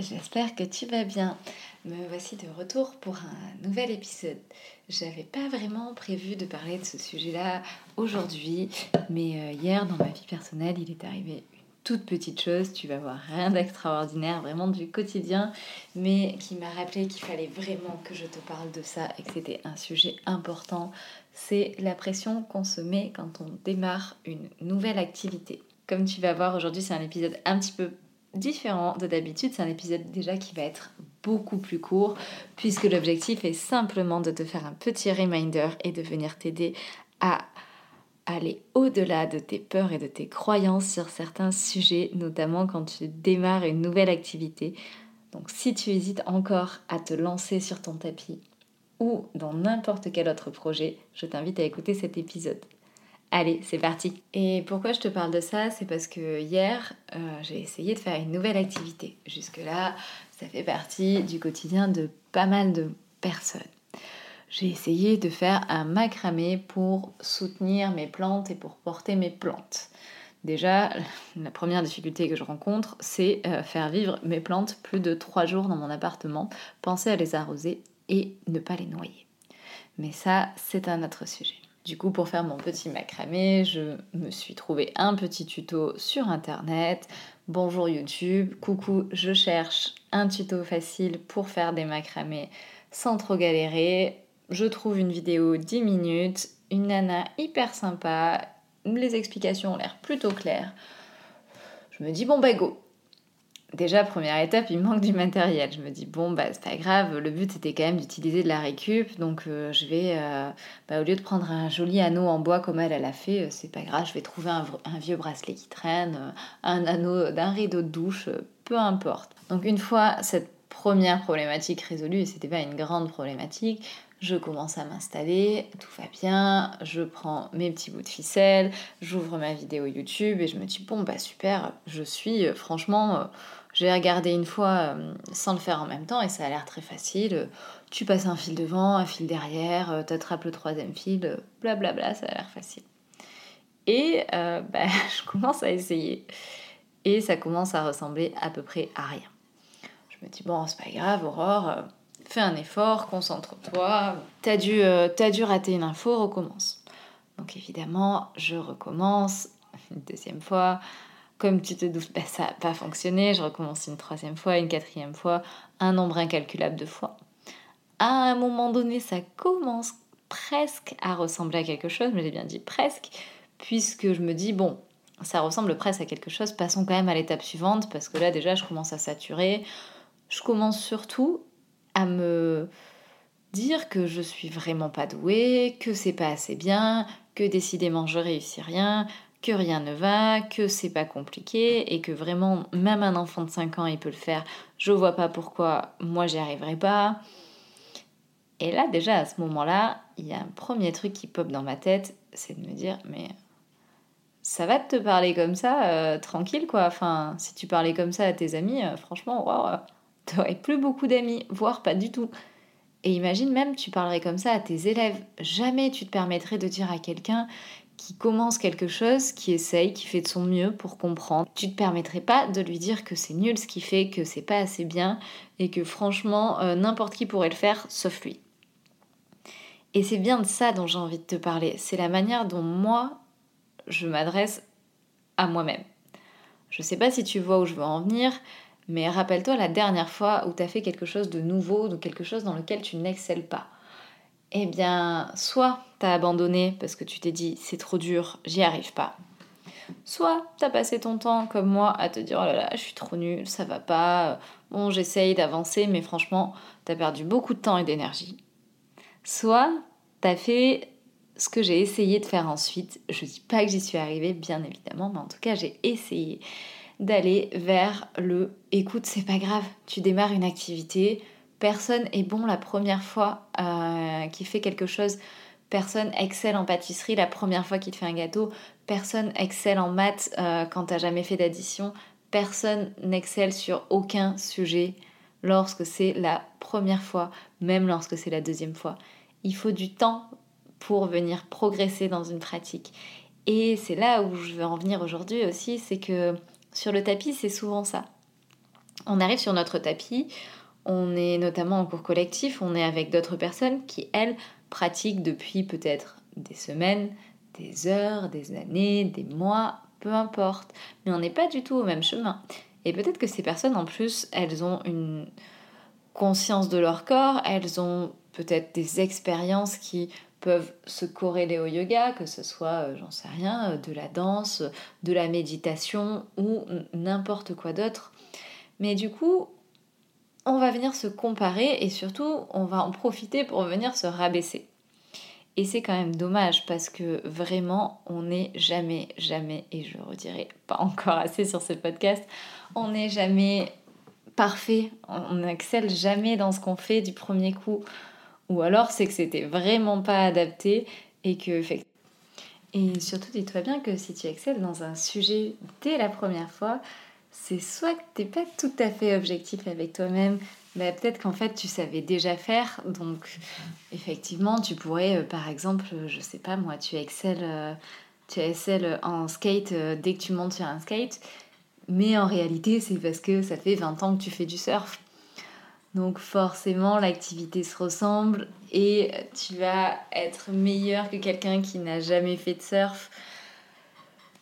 J'espère que tu vas bien. Me voici de retour pour un nouvel épisode. J'avais pas vraiment prévu de parler de ce sujet-là aujourd'hui, mais euh, hier dans ma vie personnelle, il est arrivé une toute petite chose, tu vas voir rien d'extraordinaire, vraiment du quotidien, mais qui m'a rappelé qu'il fallait vraiment que je te parle de ça et que c'était un sujet important. C'est la pression qu'on se met quand on démarre une nouvelle activité. Comme tu vas voir aujourd'hui, c'est un épisode un petit peu différent de d'habitude. C'est un épisode déjà qui va être beaucoup plus court puisque l'objectif est simplement de te faire un petit reminder et de venir t'aider à aller au-delà de tes peurs et de tes croyances sur certains sujets, notamment quand tu démarres une nouvelle activité. Donc si tu hésites encore à te lancer sur ton tapis ou dans n'importe quel autre projet, je t'invite à écouter cet épisode. Allez, c'est parti. Et pourquoi je te parle de ça? C'est parce que hier, euh, j'ai essayé de faire une nouvelle activité. Jusque-là, ça fait partie du quotidien de pas mal de personnes. J'ai essayé de faire un macramé pour soutenir mes plantes et pour porter mes plantes. Déjà, la première difficulté que je rencontre, c'est euh, faire vivre mes plantes plus de trois jours dans mon appartement, penser à les arroser et ne pas les noyer. Mais ça, c'est un autre sujet. Du coup, pour faire mon petit macramé, je me suis trouvé un petit tuto sur internet. Bonjour YouTube, coucou, je cherche un tuto facile pour faire des macramés sans trop galérer. Je trouve une vidéo 10 minutes, une nana hyper sympa, les explications ont l'air plutôt claires. Je me dis bon bah go, Déjà, première étape, il manque du matériel. Je me dis, bon, bah, c'est pas grave, le but c'était quand même d'utiliser de la récup. Donc, euh, je vais, euh, bah, au lieu de prendre un joli anneau en bois comme elle, elle a fait, euh, c'est pas grave, je vais trouver un, vieux bracelet qui traîne, un anneau d'un rideau de douche, peu importe. Donc, une fois cette première problématique résolue, et c'était pas une grande problématique, je commence à m'installer, tout va bien, je prends mes petits bouts de ficelle, j'ouvre ma vidéo YouTube et je me dis bon bah super, je suis franchement j'ai regardé une fois euh, sans le faire en même temps et ça a l'air très facile. Tu passes un fil devant, un fil derrière, euh, tu attrapes le troisième fil, blablabla, bla bla, ça a l'air facile. Et euh, bah, je commence à essayer. Et ça commence à ressembler à peu près à rien. Je me dis, bon, c'est pas grave, Aurore, fais un effort, concentre-toi. T'as dû, as dû rater une info, recommence. Donc évidemment, je recommence une deuxième fois, comme tu te doutes, bah, ça n'a pas fonctionné. Je recommence une troisième fois, une quatrième fois, un nombre incalculable de fois. À un moment donné, ça commence presque à ressembler à quelque chose, mais j'ai bien dit presque, puisque je me dis, bon, ça ressemble presque à quelque chose, passons quand même à l'étape suivante, parce que là déjà, je commence à saturer. Je commence surtout à me dire que je suis vraiment pas douée, que c'est pas assez bien, que décidément je réussis rien, que rien ne va, que c'est pas compliqué et que vraiment même un enfant de 5 ans il peut le faire. Je vois pas pourquoi moi j'y arriverai pas. Et là déjà à ce moment-là, il y a un premier truc qui pop dans ma tête, c'est de me dire mais ça va te parler comme ça euh, tranquille quoi. Enfin, si tu parlais comme ça à tes amis, euh, franchement, wow, t'aurais plus beaucoup d'amis, voire pas du tout. Et imagine même, tu parlerais comme ça à tes élèves. Jamais tu te permettrais de dire à quelqu'un qui commence quelque chose, qui essaye, qui fait de son mieux pour comprendre. Tu te permettrais pas de lui dire que c'est nul ce qu'il fait, que c'est pas assez bien et que franchement euh, n'importe qui pourrait le faire sauf lui. Et c'est bien de ça dont j'ai envie de te parler. C'est la manière dont moi je m'adresse à moi-même. Je sais pas si tu vois où je veux en venir, mais rappelle-toi la dernière fois où tu as fait quelque chose de nouveau, ou quelque chose dans lequel tu n'excelles pas eh bien, soit t'as abandonné parce que tu t'es dit c'est trop dur, j'y arrive pas. Soit t'as passé ton temps comme moi à te dire oh là là, je suis trop nulle, ça va pas, bon j'essaye d'avancer, mais franchement, t'as perdu beaucoup de temps et d'énergie. Soit t'as fait ce que j'ai essayé de faire ensuite. Je dis pas que j'y suis arrivée, bien évidemment, mais en tout cas j'ai essayé. D'aller vers le écoute, c'est pas grave, tu démarres une activité, personne est bon la première fois euh, qui fait quelque chose, personne excelle en pâtisserie la première fois qu'il te fait un gâteau, personne excelle en maths euh, quand t'as jamais fait d'addition, personne n'excelle sur aucun sujet lorsque c'est la première fois, même lorsque c'est la deuxième fois. Il faut du temps pour venir progresser dans une pratique. Et c'est là où je veux en venir aujourd'hui aussi, c'est que sur le tapis, c'est souvent ça. On arrive sur notre tapis, on est notamment en cours collectif, on est avec d'autres personnes qui, elles, pratiquent depuis peut-être des semaines, des heures, des années, des mois, peu importe. Mais on n'est pas du tout au même chemin. Et peut-être que ces personnes, en plus, elles ont une conscience de leur corps, elles ont peut-être des expériences qui peuvent se corréler au yoga, que ce soit, euh, j'en sais rien, euh, de la danse, de la méditation ou n'importe quoi d'autre. Mais du coup, on va venir se comparer et surtout, on va en profiter pour venir se rabaisser. Et c'est quand même dommage parce que vraiment, on n'est jamais, jamais, et je redirai pas encore assez sur ce podcast, on n'est jamais parfait, on n'excelle jamais dans ce qu'on fait du premier coup. Ou alors c'est que c'était vraiment pas adapté et que et surtout dis-toi bien que si tu excelles dans un sujet dès la première fois, c'est soit que t'es pas tout à fait objectif avec toi-même, mais peut-être qu'en fait tu savais déjà faire, donc effectivement tu pourrais euh, par exemple, je sais pas moi, tu excelles, euh, tu excelles en skate euh, dès que tu montes sur un skate, mais en réalité c'est parce que ça fait 20 ans que tu fais du surf donc forcément, l'activité se ressemble et tu vas être meilleur que quelqu'un qui n'a jamais fait de surf.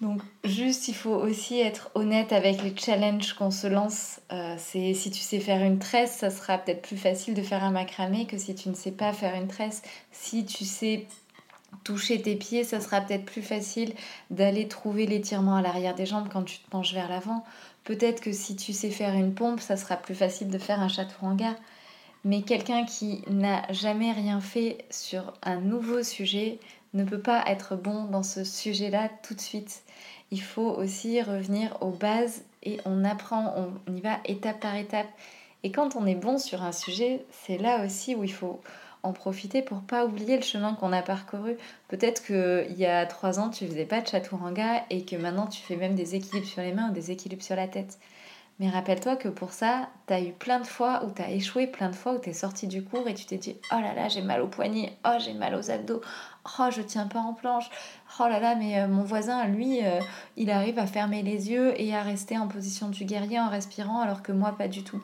Donc juste, il faut aussi être honnête avec les challenges qu'on se lance. Euh, c'est si tu sais faire une tresse, ça sera peut-être plus facile de faire un macramé que si tu ne sais pas faire une tresse. Si tu sais toucher tes pieds, ça sera peut-être plus facile d'aller trouver l'étirement à l'arrière des jambes quand tu te penches vers l'avant. Peut-être que si tu sais faire une pompe, ça sera plus facile de faire un chaturanga. Mais quelqu'un qui n'a jamais rien fait sur un nouveau sujet ne peut pas être bon dans ce sujet-là tout de suite. Il faut aussi revenir aux bases et on apprend, on y va étape par étape. Et quand on est bon sur un sujet, c'est là aussi où il faut en profiter pour pas oublier le chemin qu'on a parcouru. Peut-être qu'il y a trois ans, tu faisais pas de chaturanga et que maintenant tu fais même des équilibres sur les mains ou des équilibres sur la tête. Mais rappelle-toi que pour ça, tu as eu plein de fois où tu as échoué, plein de fois où tu es sorti du cours et tu t'es dit Oh là là, j'ai mal au poignet, oh j'ai mal aux abdos, oh je tiens pas en planche, oh là là, mais euh, mon voisin, lui, euh, il arrive à fermer les yeux et à rester en position du guerrier en respirant alors que moi, pas du tout.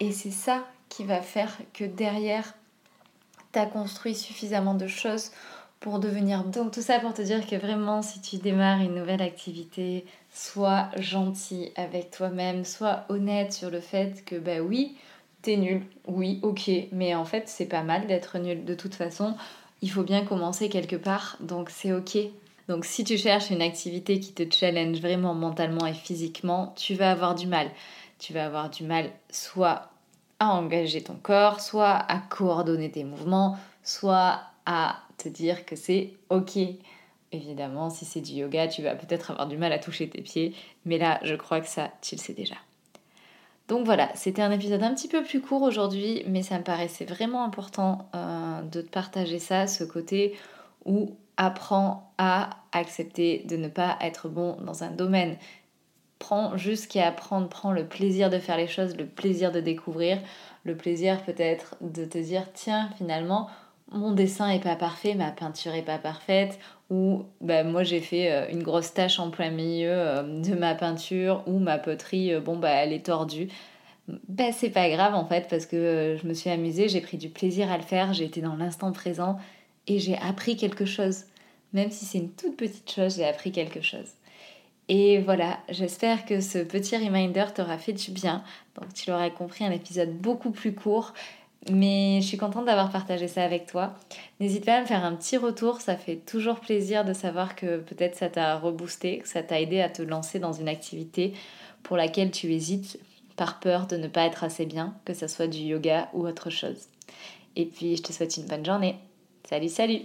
Et c'est ça qui va faire que derrière, construit suffisamment de choses pour devenir. Donc tout ça pour te dire que vraiment si tu démarres une nouvelle activité, sois gentil avec toi-même, sois honnête sur le fait que bah oui, t'es nul, oui, ok, mais en fait c'est pas mal d'être nul. De toute façon, il faut bien commencer quelque part, donc c'est ok. Donc si tu cherches une activité qui te challenge vraiment mentalement et physiquement, tu vas avoir du mal. Tu vas avoir du mal soit à engager ton corps, soit à coordonner tes mouvements, soit à te dire que c'est ok. Évidemment, si c'est du yoga, tu vas peut-être avoir du mal à toucher tes pieds, mais là, je crois que ça, tu le sais déjà. Donc voilà, c'était un épisode un petit peu plus court aujourd'hui, mais ça me paraissait vraiment important euh, de te partager ça, ce côté où apprends à accepter de ne pas être bon dans un domaine prends juste qu'à apprendre, prends le plaisir de faire les choses, le plaisir de découvrir, le plaisir peut-être de te dire tiens finalement mon dessin est pas parfait, ma peinture est pas parfaite, ou bah, moi j'ai fait euh, une grosse tache en plein milieu euh, de ma peinture, ou ma poterie, euh, bon bah elle est tordue. Bah c'est pas grave en fait parce que je me suis amusée, j'ai pris du plaisir à le faire, j'ai été dans l'instant présent et j'ai appris quelque chose. Même si c'est une toute petite chose, j'ai appris quelque chose. Et voilà, j'espère que ce petit reminder t'aura fait du bien. Donc tu l'auras compris, un épisode beaucoup plus court. Mais je suis contente d'avoir partagé ça avec toi. N'hésite pas à me faire un petit retour, ça fait toujours plaisir de savoir que peut-être ça t'a reboosté, que ça t'a aidé à te lancer dans une activité pour laquelle tu hésites par peur de ne pas être assez bien, que ce soit du yoga ou autre chose. Et puis je te souhaite une bonne journée. Salut, salut